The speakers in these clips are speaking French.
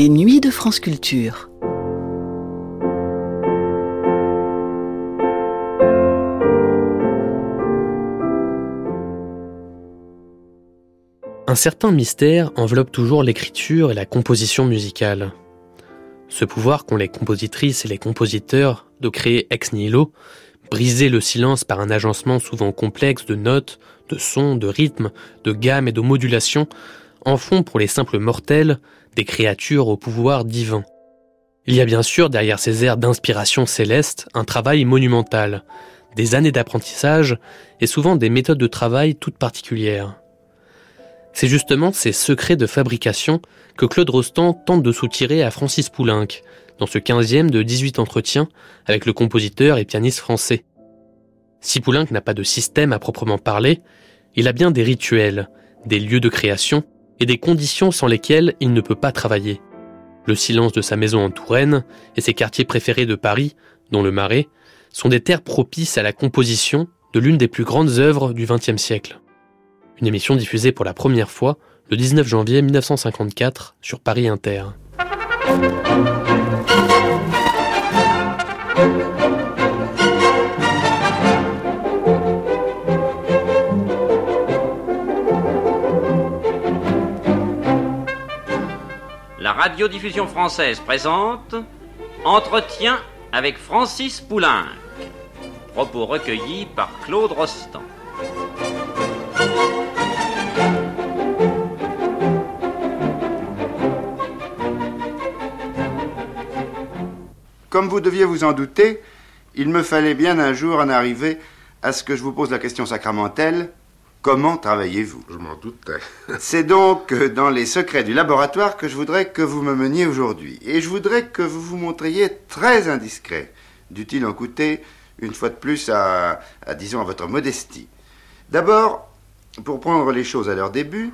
Les nuits de France Culture. Un certain mystère enveloppe toujours l'écriture et la composition musicale. Ce pouvoir qu'ont les compositrices et les compositeurs de créer ex nihilo, briser le silence par un agencement souvent complexe de notes, de sons, de rythmes, de gammes et de modulations, en font pour les simples mortels des créatures au pouvoir divin. Il y a bien sûr derrière ces airs d'inspiration céleste un travail monumental, des années d'apprentissage et souvent des méthodes de travail toutes particulières. C'est justement ces secrets de fabrication que Claude Rostand tente de soutirer à Francis Poulenc, dans ce 15e de 18 entretiens avec le compositeur et pianiste français. Si Poulenc n'a pas de système à proprement parler, il a bien des rituels, des lieux de création et des conditions sans lesquelles il ne peut pas travailler. Le silence de sa maison en Touraine et ses quartiers préférés de Paris, dont le Marais, sont des terres propices à la composition de l'une des plus grandes œuvres du XXe siècle une émission diffusée pour la première fois le 19 janvier 1954 sur Paris Inter. Radiodiffusion française présente Entretien avec Francis Poulenc. Propos recueillis par Claude Rostand. Comme vous deviez vous en douter, il me fallait bien un jour en arriver à ce que je vous pose la question sacramentelle comment travaillez-vous Je m'en doutais. C'est donc dans les secrets du laboratoire que je voudrais que vous me meniez aujourd'hui. Et je voudrais que vous vous montriez très indiscret, dût-il en coûter une fois de plus à, à disons, à votre modestie. D'abord, pour prendre les choses à leur début,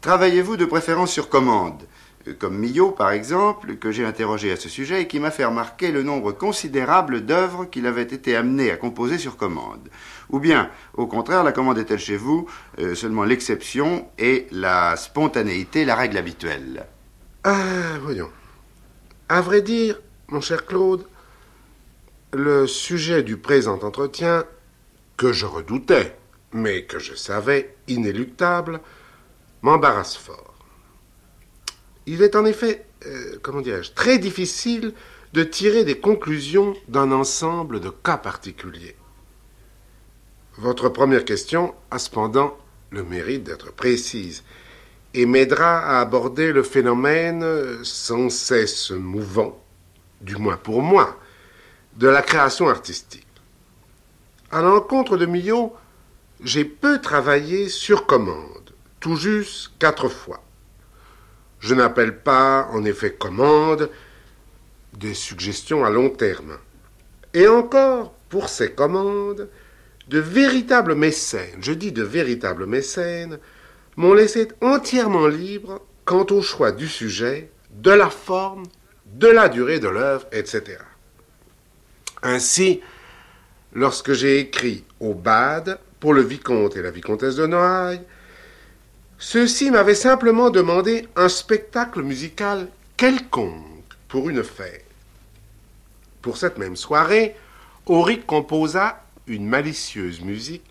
travaillez-vous de préférence sur commande comme Millot par exemple, que j'ai interrogé à ce sujet et qui m'a fait remarquer le nombre considérable d'œuvres qu'il avait été amené à composer sur commande. Ou bien, au contraire, la commande est-elle chez vous euh, seulement l'exception et la spontanéité la règle habituelle Ah, voyons. À vrai dire, mon cher Claude, le sujet du présent entretien, que je redoutais, mais que je savais inéluctable, m'embarrasse fort. Il est en effet, euh, comment dirais-je, très difficile de tirer des conclusions d'un ensemble de cas particuliers. Votre première question a cependant le mérite d'être précise et m'aidera à aborder le phénomène sans cesse mouvant, du moins pour moi, de la création artistique. À l'encontre de Millot, j'ai peu travaillé sur commande, tout juste quatre fois. Je n'appelle pas, en effet, commande des suggestions à long terme. Et encore, pour ces commandes, de véritables mécènes, je dis de véritables mécènes, m'ont laissé entièrement libre quant au choix du sujet, de la forme, de la durée de l'œuvre, etc. Ainsi, lorsque j'ai écrit au BAD pour le vicomte et la vicomtesse de Noailles, ceux-ci m'avaient simplement demandé un spectacle musical quelconque pour une fête. Pour cette même soirée, Auric composa une malicieuse musique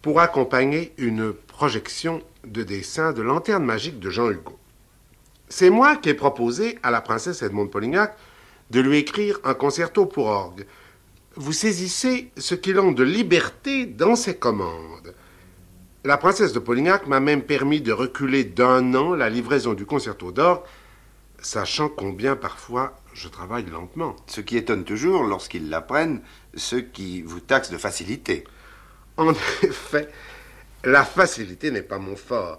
pour accompagner une projection de dessin de lanterne magique de Jean Hugo. C'est moi qui ai proposé à la princesse Edmond Polignac de lui écrire un concerto pour orgue. Vous saisissez ce qu'il a de liberté dans ses commandes. La princesse de Polignac m'a même permis de reculer d'un an la livraison du concerto d'or, sachant combien parfois je travaille lentement. Ce qui étonne toujours lorsqu'ils l'apprennent, ceux qui vous taxent de facilité. En effet, la facilité n'est pas mon fort.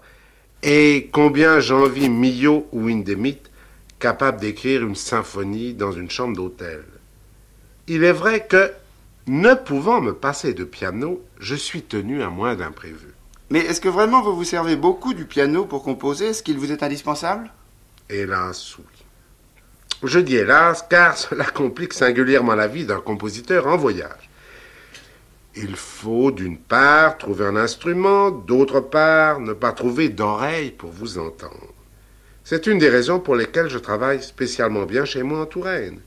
Et combien j'envie Millot ou Hindemith capable d'écrire une symphonie dans une chambre d'hôtel. Il est vrai que, ne pouvant me passer de piano, je suis tenu à moins d'imprévus. Mais est-ce que vraiment vous vous servez beaucoup du piano pour composer Est-ce qu'il vous est indispensable? Hélas, oui. Je dis hélas, car cela complique singulièrement la vie d'un compositeur en voyage. Il faut d'une part trouver un instrument, d'autre part ne pas trouver d'oreille pour vous entendre. C'est une des raisons pour lesquelles je travaille spécialement bien chez moi en Touraine.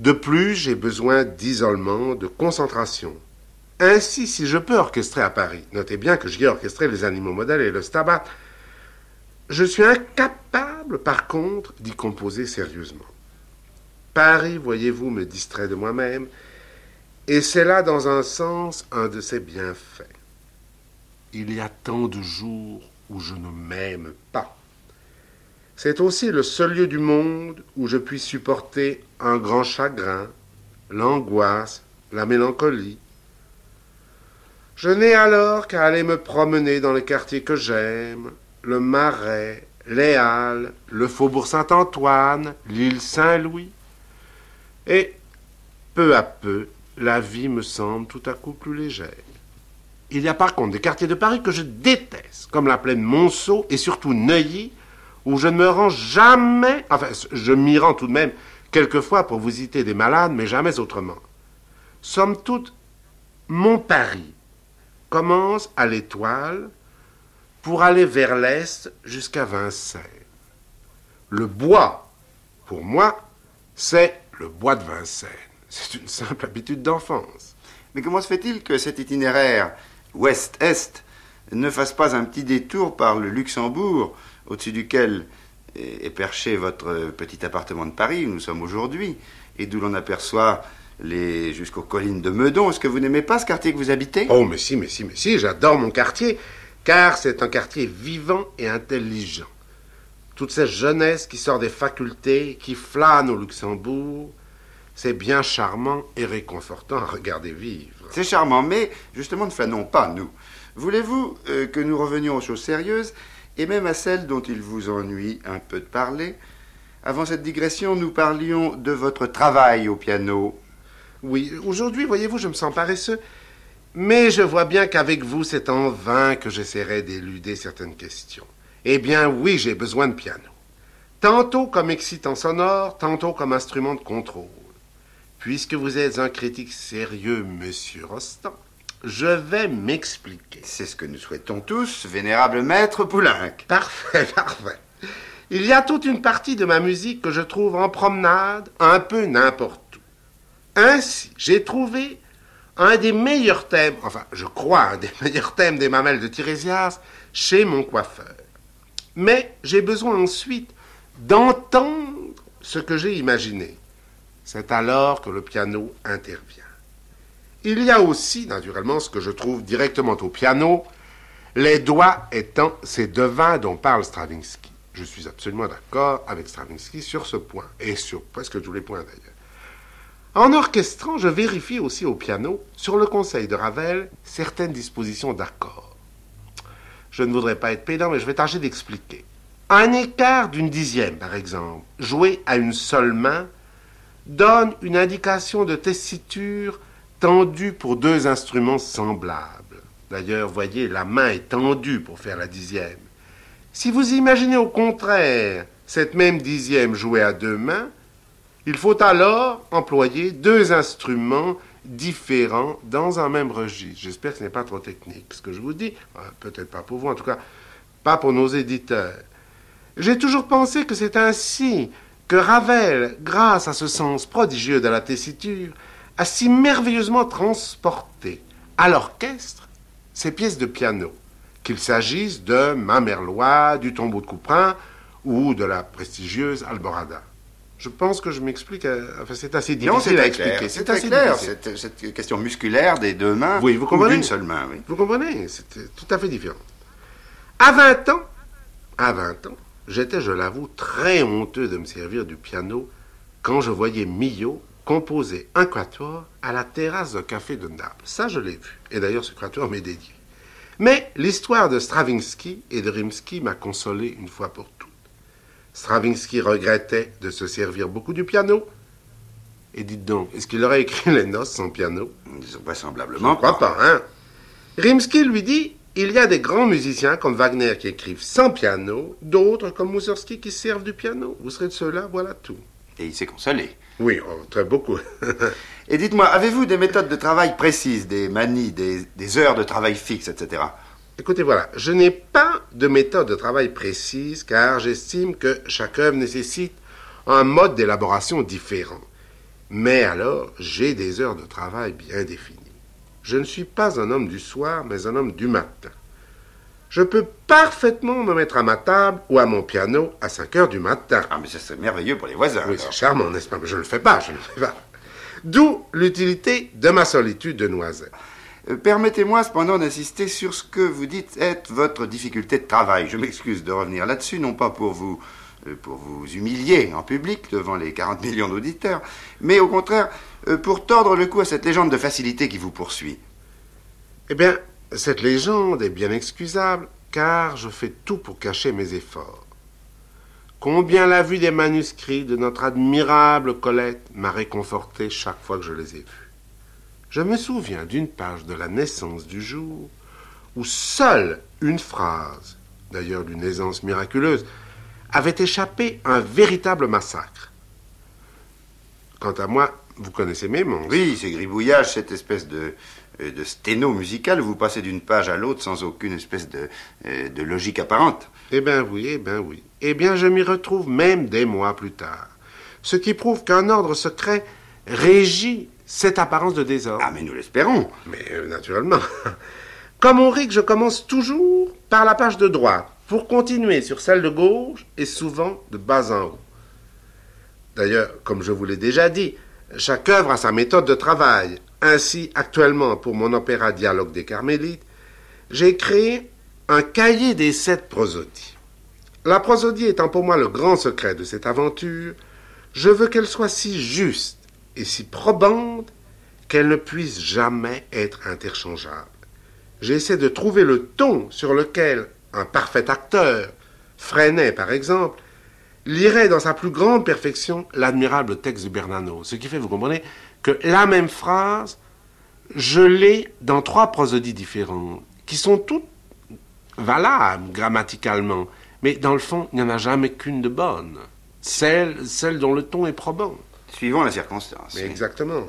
De plus, j'ai besoin d'isolement, de concentration. Ainsi, si je peux orchestrer à Paris, notez bien que j'y ai orchestré les animaux modèles et le stabat, je suis incapable, par contre, d'y composer sérieusement. Paris, voyez-vous, me distrait de moi-même, et c'est là, dans un sens, un de ses bienfaits. Il y a tant de jours où je ne m'aime pas. C'est aussi le seul lieu du monde où je puis supporter un grand chagrin, l'angoisse, la mélancolie. Je n'ai alors qu'à aller me promener dans les quartiers que j'aime, le Marais, les Halles, le Faubourg Saint-Antoine, l'île Saint-Louis. Et peu à peu, la vie me semble tout à coup plus légère. Il y a par contre des quartiers de Paris que je déteste, comme la plaine Monceau et surtout Neuilly, où je ne me rends jamais, enfin, je m'y rends tout de même quelquefois pour visiter des malades, mais jamais autrement. Somme toute, mon Paris commence à l'étoile pour aller vers l'est jusqu'à Vincennes. Le bois, pour moi, c'est le bois de Vincennes. C'est une simple habitude d'enfance. Mais comment se fait-il que cet itinéraire ouest-est ne fasse pas un petit détour par le Luxembourg, au-dessus duquel est perché votre petit appartement de Paris, où nous sommes aujourd'hui, et d'où l'on aperçoit les jusqu'aux collines de Meudon. Est-ce que vous n'aimez pas ce quartier que vous habitez? Oh, mais si, mais si, mais si, j'adore mon quartier, car c'est un quartier vivant et intelligent. Toute cette jeunesse qui sort des facultés, qui flâne au Luxembourg, c'est bien charmant et réconfortant à regarder vivre. C'est charmant, mais justement ne flânons pas, nous. Voulez-vous euh, que nous revenions aux choses sérieuses, et même à celles dont il vous ennuie un peu de parler? Avant cette digression, nous parlions de votre travail au piano. Oui, aujourd'hui, voyez-vous, je me sens paresseux, mais je vois bien qu'avec vous, c'est en vain que j'essaierai d'éluder certaines questions. Eh bien, oui, j'ai besoin de piano. Tantôt comme excitant sonore, tantôt comme instrument de contrôle. Puisque vous êtes un critique sérieux, monsieur Rostand, je vais m'expliquer. C'est ce que nous souhaitons tous, vénérable maître Poulenc. Parfait, parfait. Il y a toute une partie de ma musique que je trouve en promenade un peu n'importe où. Ainsi, j'ai trouvé un des meilleurs thèmes, enfin, je crois, un des meilleurs thèmes des mamelles de Tirésias chez mon coiffeur. Mais j'ai besoin ensuite d'entendre ce que j'ai imaginé. C'est alors que le piano intervient. Il y a aussi, naturellement, ce que je trouve directement au piano, les doigts étant ces devins dont parle Stravinsky. Je suis absolument d'accord avec Stravinsky sur ce point, et sur presque tous les points d'ailleurs. En orchestrant, je vérifie aussi au piano, sur le conseil de Ravel, certaines dispositions d'accords. Je ne voudrais pas être pédant, mais je vais tâcher d'expliquer. Un écart d'une dixième, par exemple, joué à une seule main, donne une indication de tessiture tendue pour deux instruments semblables. D'ailleurs, voyez, la main est tendue pour faire la dixième. Si vous imaginez au contraire cette même dixième jouée à deux mains, il faut alors employer deux instruments différents dans un même registre. J'espère que ce n'est pas trop technique, ce que je vous dis. Peut-être pas pour vous, en tout cas, pas pour nos éditeurs. J'ai toujours pensé que c'est ainsi que Ravel, grâce à ce sens prodigieux de la tessiture, a si merveilleusement transporté à l'orchestre ces pièces de piano, qu'il s'agisse de Mamerlois, du tombeau de Couperin ou de la prestigieuse Alborada. Je pense que je m'explique. euh, Enfin, c'est assez difficile Non, c'est à expliquer. C'est C'est assez clair, cette, cette question musculaire des deux mains Oui, vous ou comprenez d'une seule main, oui. Vous comprenez C'était tout à fait différent. À 20 ans, à 20 ans, j'étais, je l'avoue, très honteux de me servir du piano quand je voyais Millot composer un quatuor à la terrasse d'un café de Naples. Ça, je l'ai vu. Et d'ailleurs, ce quatuor m'est dédié. Mais l'histoire de Stravinsky et de Rimsky m'a consolé une fois pour toutes. Stravinsky regrettait de se servir beaucoup du piano. Et dites donc, est-ce qu'il aurait écrit les noces sans piano? Je Vraisemblablement. ne crois pas, hein Rimsky lui dit il y a des grands musiciens comme Wagner qui écrivent sans piano, d'autres comme Moussorgsky qui servent du piano. Vous serez de ceux-là, voilà tout. Et il s'est consolé. Oui, oh, très beaucoup. Et dites-moi, avez-vous des méthodes de travail précises, des manies, des, des heures de travail fixes, etc. Écoutez, voilà, je n'ai pas de méthode de travail précise car j'estime que chaque œuvre nécessite un mode d'élaboration différent. Mais alors, j'ai des heures de travail bien définies. Je ne suis pas un homme du soir, mais un homme du matin. Je peux parfaitement me mettre à ma table ou à mon piano à 5 heures du matin. Ah, mais ça serait merveilleux pour les voisins. Oui, c'est charmant, n'est-ce pas? Mais je ne le fais pas, je ne le fais pas. D'où l'utilité de ma solitude de noisette. Euh, Permettez-moi cependant d'insister sur ce que vous dites être votre difficulté de travail. Je m'excuse de revenir là-dessus, non pas pour vous, euh, pour vous humilier en public devant les 40 millions d'auditeurs, mais au contraire euh, pour tordre le cou à cette légende de facilité qui vous poursuit. Eh bien, cette légende est bien excusable, car je fais tout pour cacher mes efforts. Combien la vue des manuscrits de notre admirable Colette m'a réconforté chaque fois que je les ai vus. Je me souviens d'une page de la naissance du jour où seule une phrase, d'ailleurs d'une aisance miraculeuse, avait échappé à un véritable massacre. Quant à moi, vous connaissez mes monstres. Oui, ces gribouillages, cette espèce de, euh, de sténo musical où vous passez d'une page à l'autre sans aucune espèce de, euh, de logique apparente. Eh bien oui, eh bien oui. Eh bien je m'y retrouve même des mois plus tard. Ce qui prouve qu'un ordre secret régit cette apparence de désordre. Ah, mais nous l'espérons. Mais euh, naturellement. Comme on rit je commence toujours par la page de droite, pour continuer sur celle de gauche et souvent de bas en haut. D'ailleurs, comme je vous l'ai déjà dit, chaque œuvre a sa méthode de travail. Ainsi, actuellement, pour mon opéra Dialogue des Carmélites, j'ai créé un cahier des sept prosodies. La prosodie étant pour moi le grand secret de cette aventure, je veux qu'elle soit si juste et si probante qu'elle ne puisse jamais être interchangeable. J'essaie de trouver le ton sur lequel un parfait acteur, Freinet par exemple, lirait dans sa plus grande perfection l'admirable texte de Bernanos. Ce qui fait, vous comprenez, que la même phrase, je l'ai dans trois prosodies différentes, qui sont toutes valables grammaticalement, mais dans le fond, il n'y en a jamais qu'une de bonne. Celle, celle dont le ton est probant. Suivant la circonstance. Mais exactement.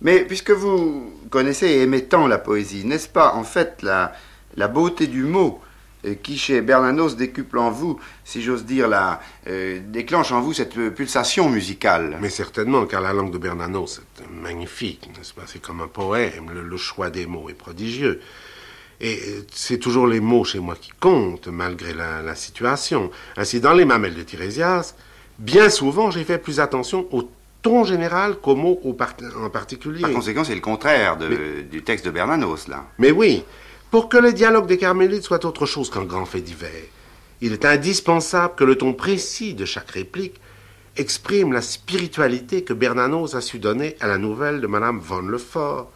Mais puisque vous connaissez et aimez tant la poésie, n'est-ce pas en fait la, la beauté du mot euh, qui, chez Bernanos, décuple en vous, si j'ose dire, la, euh, déclenche en vous cette euh, pulsation musicale? Mais certainement, car la langue de Bernanos est magnifique, n'est-ce pas? C'est comme un poème, le, le choix des mots est prodigieux. Et euh, c'est toujours les mots chez moi qui comptent, malgré la, la situation. Ainsi, dans les mamelles de Tirésias, bien souvent, j'ai fait plus attention au ton général mots au par- en particulier. Par conséquent, c'est le contraire de- du texte de Bernanos, là. Mais oui, pour que le dialogue des Carmélites soit autre chose qu'un grand fait divers, il est indispensable que le ton précis de chaque réplique exprime la spiritualité que Bernanos a su donner à la nouvelle de Madame von Lefort.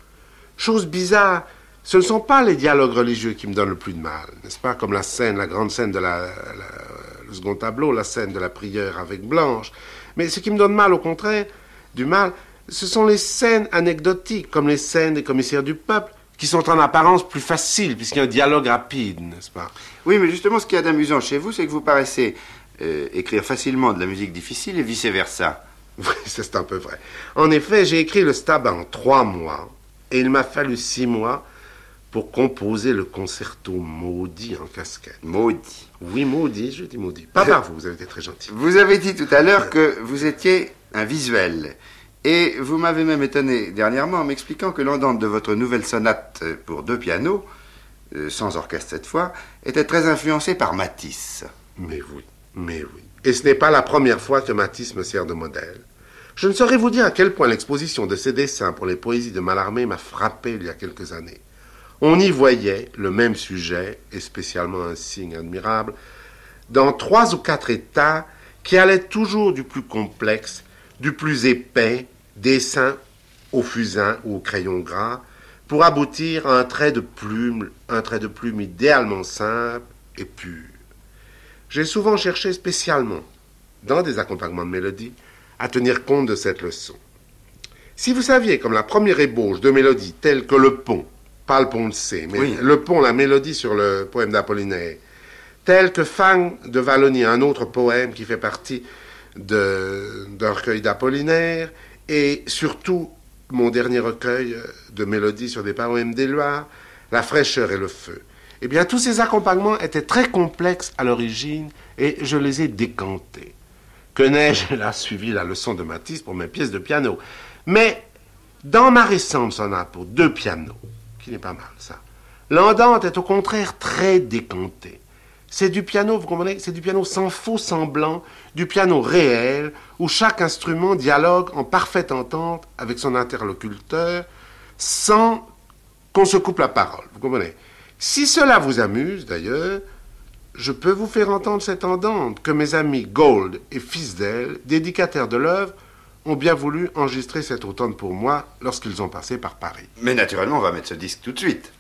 Chose bizarre, ce ne sont pas les dialogues religieux qui me donnent le plus de mal, n'est-ce pas Comme la scène, la grande scène de la, la- le second tableau, la scène de la prière avec Blanche. Mais ce qui me donne mal, au contraire, du mal, ce sont les scènes anecdotiques, comme les scènes des commissaires du peuple, qui sont en apparence plus faciles, puisqu'il y a un dialogue rapide, n'est-ce pas? Oui, mais justement, ce qu'il y a d'amusant chez vous, c'est que vous paraissez euh, écrire facilement de la musique difficile et vice-versa. Oui, c'est un peu vrai. En effet, j'ai écrit le Stab en trois mois, et il m'a fallu six mois pour composer le concerto maudit en casquette. Maudit. Oui, maudit, je dis maudit. Pas par vous, vous avez été très gentil. Vous avez dit tout à l'heure que vous étiez un visuel. Et vous m'avez même étonné dernièrement en m'expliquant que l'andante de votre nouvelle sonate pour deux pianos, euh, sans orchestre cette fois, était très influencée par Matisse. Mais oui, mais oui. Et ce n'est pas la première fois que Matisse me sert de modèle. Je ne saurais vous dire à quel point l'exposition de ses dessins pour les poésies de Mallarmé m'a frappé il y a quelques années. On y voyait le même sujet, et spécialement un signe admirable, dans trois ou quatre états qui allaient toujours du plus complexe, du plus épais, dessin au fusain ou au crayon gras, pour aboutir à un trait de plume, un trait de plume idéalement simple et pur. J'ai souvent cherché spécialement, dans des accompagnements de mélodie, à tenir compte de cette leçon. Si vous saviez, comme la première ébauche de mélodie telle que le pont, pas le pont de C, mais Oui. le pont, la mélodie sur le poème d'Apollinaire, tel que Fang de Wallonie, un autre poème qui fait partie de- d'un recueil d'Apollinaire, et surtout mon dernier recueil de mélodies sur des poèmes d'Éluard, La fraîcheur et le feu. Eh bien, tous ces accompagnements étaient très complexes à l'origine et je les ai décantés. Que n'ai-je? Là suivi la leçon de Matisse pour mes pièces de piano Mais dans ma récente sonate pour deux pianos, qui n'est pas mal ça, l'andante est au contraire très décantée. C'est du piano, vous comprenez? C'est du piano sans faux semblant, du piano réel, où chaque instrument dialogue en parfaite entente avec son interlocuteur, sans qu'on se coupe la parole. Vous comprenez? Si cela vous amuse, d'ailleurs, je peux vous faire entendre cette andante que mes amis Gold et Fisdale, dédicataires de l'œuvre, ont bien voulu enregistrer cette automne pour moi lorsqu'ils ont passé par Paris. Mais naturellement, on va mettre ce disque tout de suite.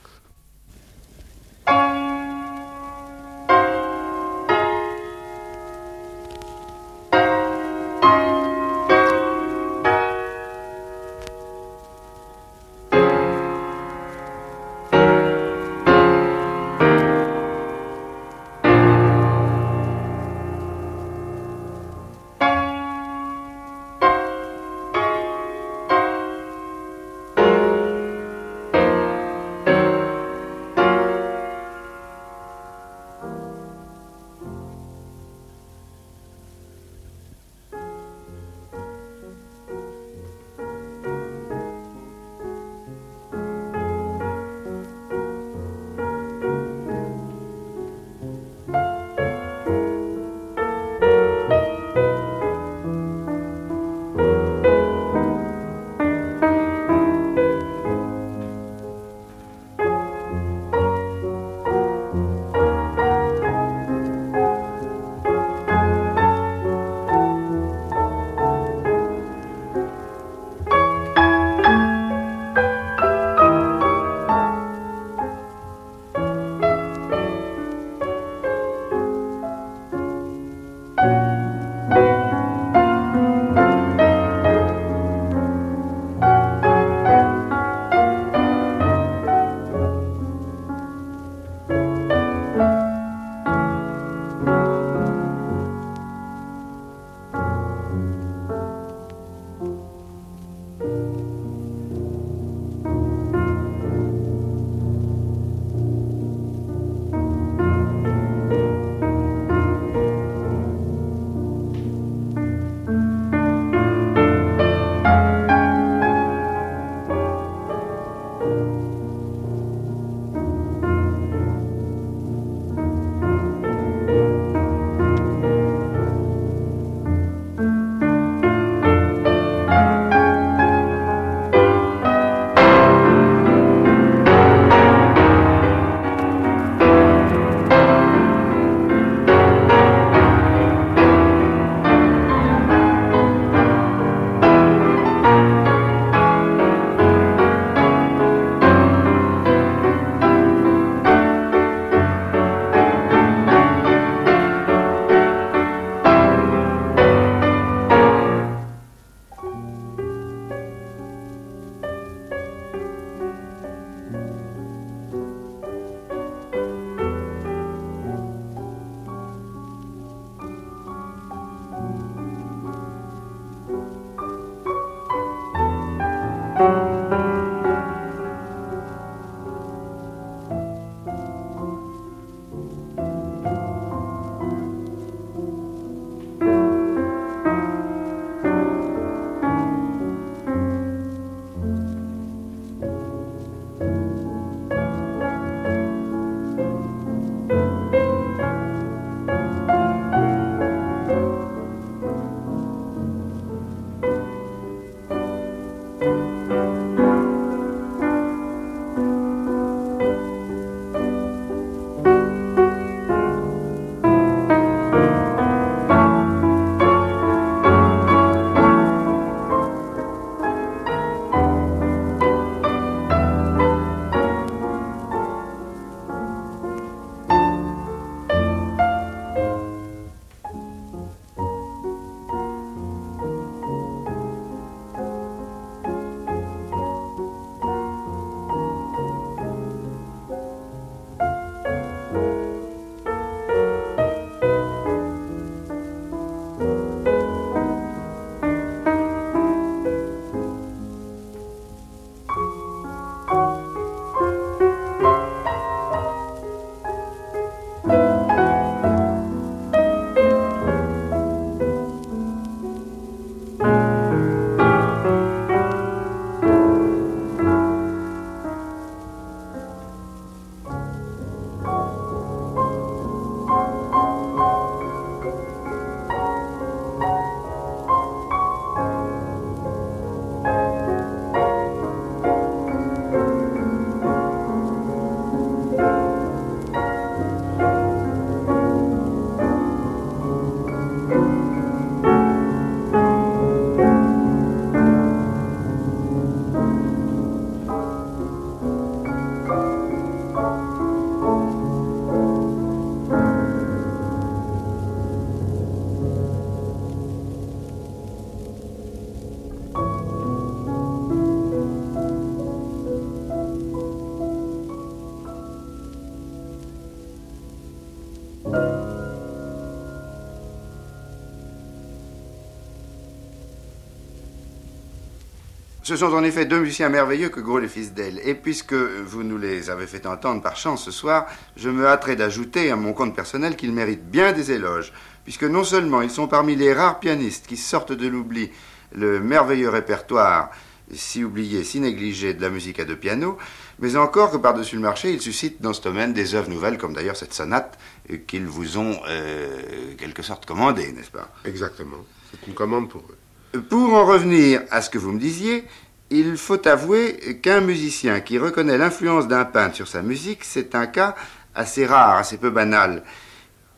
Ce sont en effet deux musiciens merveilleux que Gros les fils d'elle. Et puisque vous nous les avez fait entendre par chance ce soir, je me hâterai d'ajouter à mon compte personnel qu'ils méritent bien des éloges. Puisque non seulement ils sont parmi les rares pianistes qui sortent de l'oubli le merveilleux répertoire, si oublié, si négligé de la musique à deux pianos, mais encore que par-dessus le marché, ils suscitent dans ce domaine des œuvres nouvelles, comme d'ailleurs cette sonate qu'ils vous ont, euh, quelque sorte, commandée, n'est-ce pas? Exactement. C'est une commande pour eux. Pour en revenir à ce que vous me disiez, il faut avouer qu'un musicien qui reconnaît l'influence d'un peintre sur sa musique, c'est un cas assez rare, assez peu banal.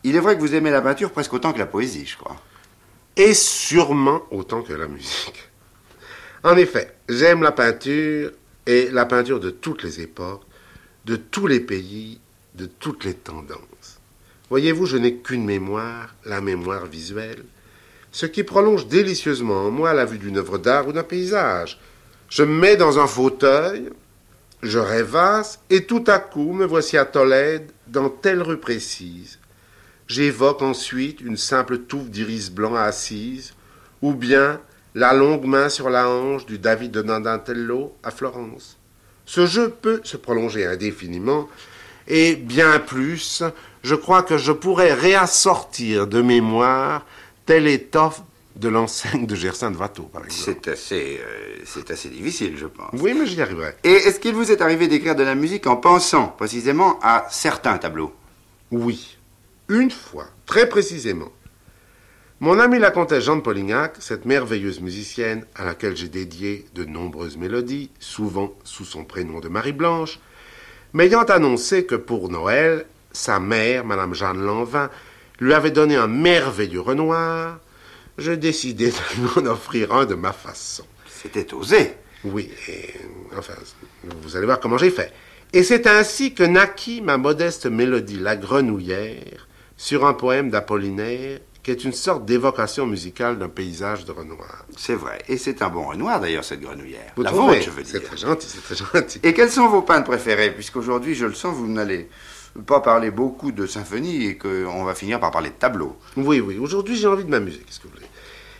Il est vrai que vous aimez la peinture presque autant que la poésie, je crois. Et sûrement autant que la musique. En effet, j'aime la peinture et la peinture de toutes les époques, de tous les pays, de toutes les tendances. Voyez-vous, je n'ai qu'une mémoire, la mémoire visuelle ce qui prolonge délicieusement en moi la vue d'une œuvre d'art ou d'un paysage. Je me mets dans un fauteuil, je rêvasse, et tout à coup me voici à Tolède, dans telle rue précise. J'évoque ensuite une simple touffe d'iris blanc assise, ou bien la longue main sur la hanche du David de Nandantello à Florence. Ce jeu peut se prolonger indéfiniment, et bien plus, je crois que je pourrais réassortir de mémoire telle étoffe de l'enseigne de Gersaint de Watteau, par exemple. C'est assez, euh, c'est assez difficile, je pense. Oui, mais j'y arriverai. Et est-ce qu'il vous est arrivé d'écrire de la musique en pensant précisément à certains tableaux? Oui, une fois, très précisément. Mon ami la comtesse Jeanne Polignac, cette merveilleuse musicienne à laquelle j'ai dédié de nombreuses mélodies, souvent sous son prénom de Marie-Blanche, m'ayant annoncé que pour Noël, sa mère, Madame Jeanne Lanvin, lui avait donné un merveilleux Renoir, je décidai de lui en offrir un de ma façon. C'était osé. Oui, et, enfin, vous allez voir comment j'ai fait. Et c'est ainsi que naquit ma modeste mélodie La Grenouillère sur un poème d'Apollinaire qui est une sorte d'évocation musicale d'un paysage de Renoir. C'est vrai. Et c'est un bon Renoir d'ailleurs, cette grenouillère. Vous La trouvez vôtre, je veux C'est dire. très gentil, c'est très gentil. Et quels sont vos peintres préférés? Puisqu'aujourd'hui, je le sens, vous n'allez pas parler beaucoup de symphonie et qu'on va finir par parler de tableaux. Oui, oui, aujourd'hui j'ai envie de m'amuser, qu'est-ce que vous voulez?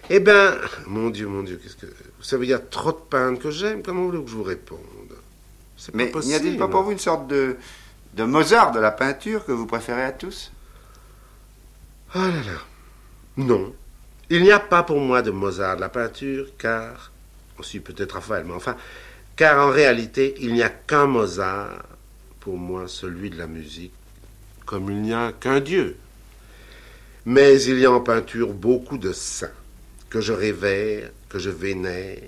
Eh ben, mon Dieu, mon Dieu, qu'est-ce que... Vous savez, il y a trop de peintres que j'aime, comment voulez-vous que je vous réponde? C'est Mais n'y a-t-il pas pour vous une sorte de, de Mozart de la peinture que vous préférez à tous? Oh là là. Non. Il n'y a pas pour moi de Mozart de la peinture, car. Aussi peut-être Raphaël, mais enfin. Car en réalité, il n'y a qu'un Mozart, pour moi, celui de la musique, comme il n'y a qu'un Dieu. Mais il y a en peinture beaucoup de saints, que je révère, que je vénère,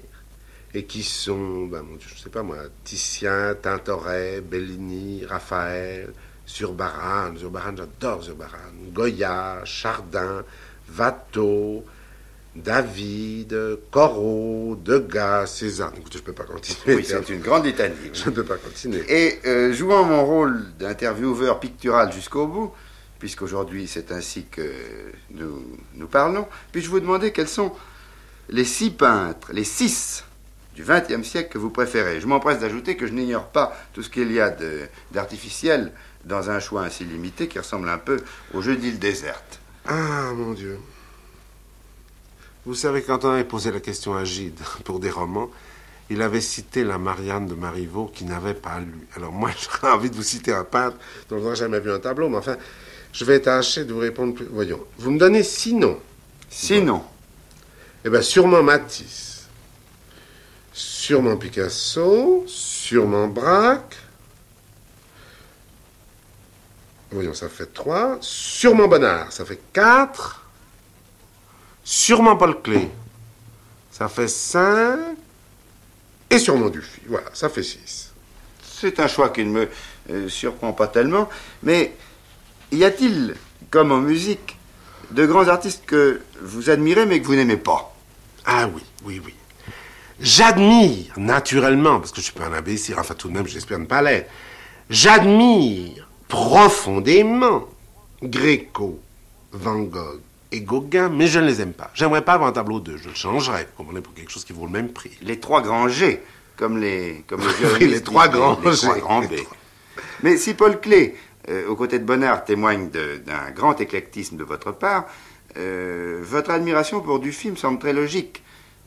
et qui sont, ben, je sais pas moi, Titien, Tintoret, Bellini, Raphaël, Zurbaran, Zurbaran, j'adore Zurbaran, Goya, Chardin, Watteau, David, Corot, Degas, Cézanne. Écoutez, je ne peux pas continuer. Oui, c'est une grande litanie. oui. Je ne peux pas continuer. Et euh, jouant mon rôle d'intervieweur pictural jusqu'au bout, puisqu'aujourd'hui c'est ainsi que nous, nous parlons, puis-je vous demander quels sont les six peintres, les six du XXe siècle que vous préférez Je m'empresse d'ajouter que je n'ignore pas tout ce qu'il y a de- d'artificiel dans un choix ainsi limité qui ressemble un peu au jeu d'île déserte. Ah, mon Dieu. Vous savez, quand on avait posé la question à Gide pour des romans, il avait cité la Marianne de Marivaux qui n'avait pas lu. Alors moi, j'aurais envie de vous citer un peintre dont on n'a jamais vu un tableau, mais enfin, je vais tâcher de vous répondre plus. Voyons. Vous me donnez six noms. Sinon, Eh bien, sûrement Matisse, sûrement Picasso, sûrement Braque. Voyons, ça fait trois. Sûrement Bonnard, ça fait quatre. Sûrement Paul Klee, ça fait cinq. Et sûrement Dufy, voilà, ça fait six. c'est un choix qui ne me euh, surprend pas tellement, mais y a-t-il, comme en musique, de grands artistes que vous admirez mais que vous n'aimez pas? Ah oui, oui, oui. J'admire, naturellement, parce que je suis pas un imbécile, enfin tout de même, j'espère ne pas l'être, j'admire profondément Gréco, Van Gogh et Gauguin, mais je ne les aime pas. J'aimerais pas avoir un tableau d'eux, je le changerais, vous comprenez, pour quelque chose qui vaut le même prix. Les trois grands G, comme les, comme les, trois grands les trois grands B. Mais si Paul Klee euh, aux côtés de Bonnard, témoigne d'un grand éclectisme de votre part. Euh, votre admiration pour Dufy me semble très logique.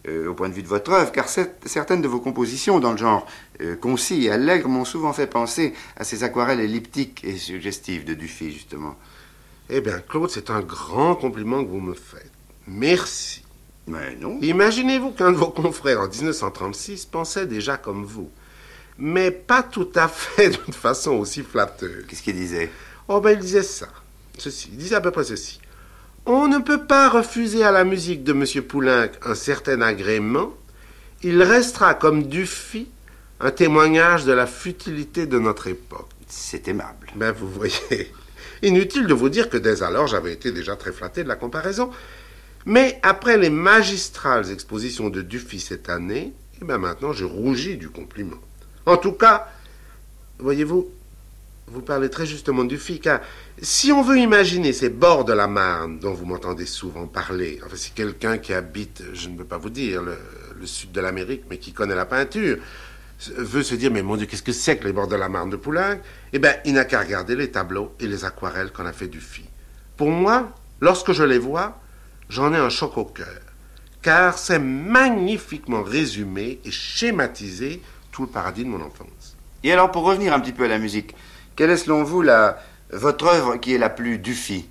Euh, au point de vue de votre œuvre, car certaines de vos compositions dans le genre euh, concis et allègre m'ont souvent fait penser à ces aquarelles elliptiques et suggestives de Dufy, justement. Eh bien, Claude, c'est un grand compliment que vous me faites. Merci. Mais non. Imaginez-vous qu'un de vos confrères en 1936 pensait déjà comme vous. Mais pas tout à fait d'une façon aussi flatteuse. Qu'est-ce qu'il disait? Oh, ben, il disait ça. Ceci. Il disait à peu près ceci. On ne peut pas refuser à la musique de M. Poulenc un certain agrément. Il restera comme Dufy un témoignage de la futilité de notre époque. C'est aimable. Ben, vous voyez. Inutile de vous dire que dès alors j'avais été déjà très flatté de la comparaison. Mais après les magistrales expositions de Dufy cette année, eh ben maintenant je rougis du compliment. En tout cas, voyez-vous, vous parlez très justement du FI, car si on veut imaginer ces bords de la Marne dont vous m'entendez souvent parler, enfin c'est quelqu'un qui habite, je ne peux pas vous dire, le, sud de l'Amérique, mais qui connaît la peinture, veut se dire, mais mon Dieu, qu'est-ce que c'est que les bords de la Marne de Poulenc? Eh bien, il n'a qu'à regarder les tableaux et les aquarelles qu'on a fait du FI. Pour moi, lorsque je les vois, j'en ai un choc au cœur, car c'est magnifiquement résumé et schématisé tout le paradis de mon enfance. Et alors, pour revenir un petit peu à la musique, quelle est selon vous la, votre œuvre qui est la plus Dufy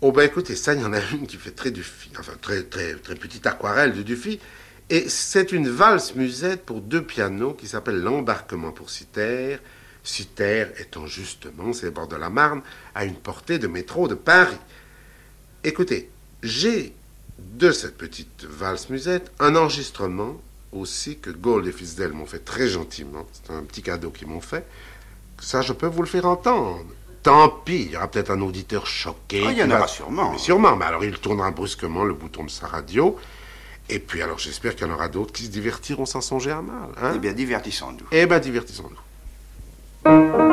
Oh ben écoutez, ça, il y en a une qui fait très Dufy, enfin très, très, très petite aquarelle de Dufy. Et c'est une valse musette pour deux pianos qui s'appelle L'embarquement pour Citer. Citer étant justement, c'est bord de la Marne, à une portée de métro de Paris. Écoutez, j'ai de cette petite valse musette un enregistrement aussi que Gold et Fisdale m'ont fait très gentiment. C'est un petit cadeau qu'ils m'ont fait. Ça, je peux vous le faire entendre. Tant pis, il y aura peut-être un auditeur choqué. Ah, il y en aura sûrement. Mais sûrement, mais alors il tournera brusquement le bouton de sa radio. Et puis alors j'espère qu'il y en aura d'autres qui se divertiront sans songer à mal. Hein? Eh bien, divertissons-nous. Eh bien, divertissons-nous.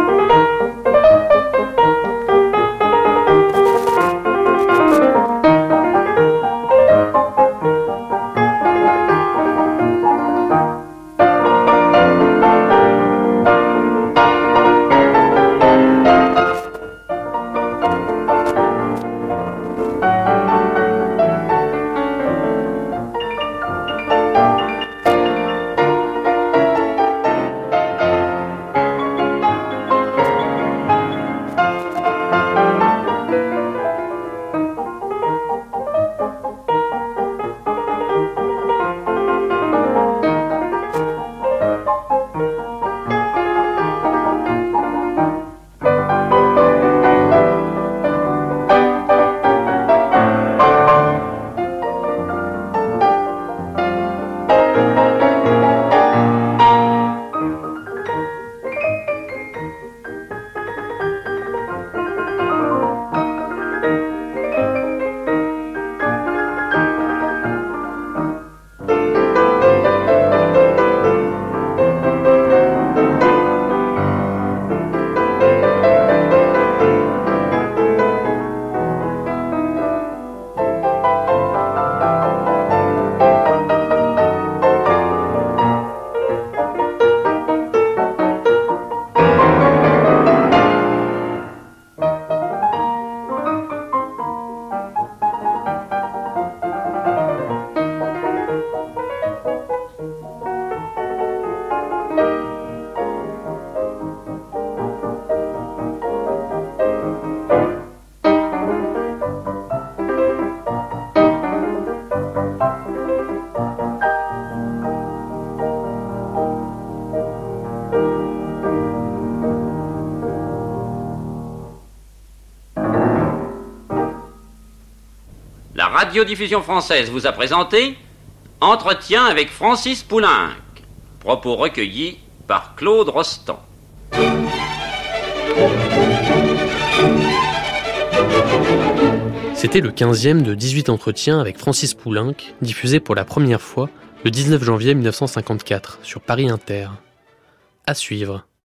Radiodiffusion française vous a présenté Entretien avec Francis Poulenc. Propos recueillis par Claude Rostand. C'était le 15e de 18 entretiens avec Francis Poulenc, diffusé pour la première fois le 19 janvier 1954 sur Paris Inter. À suivre.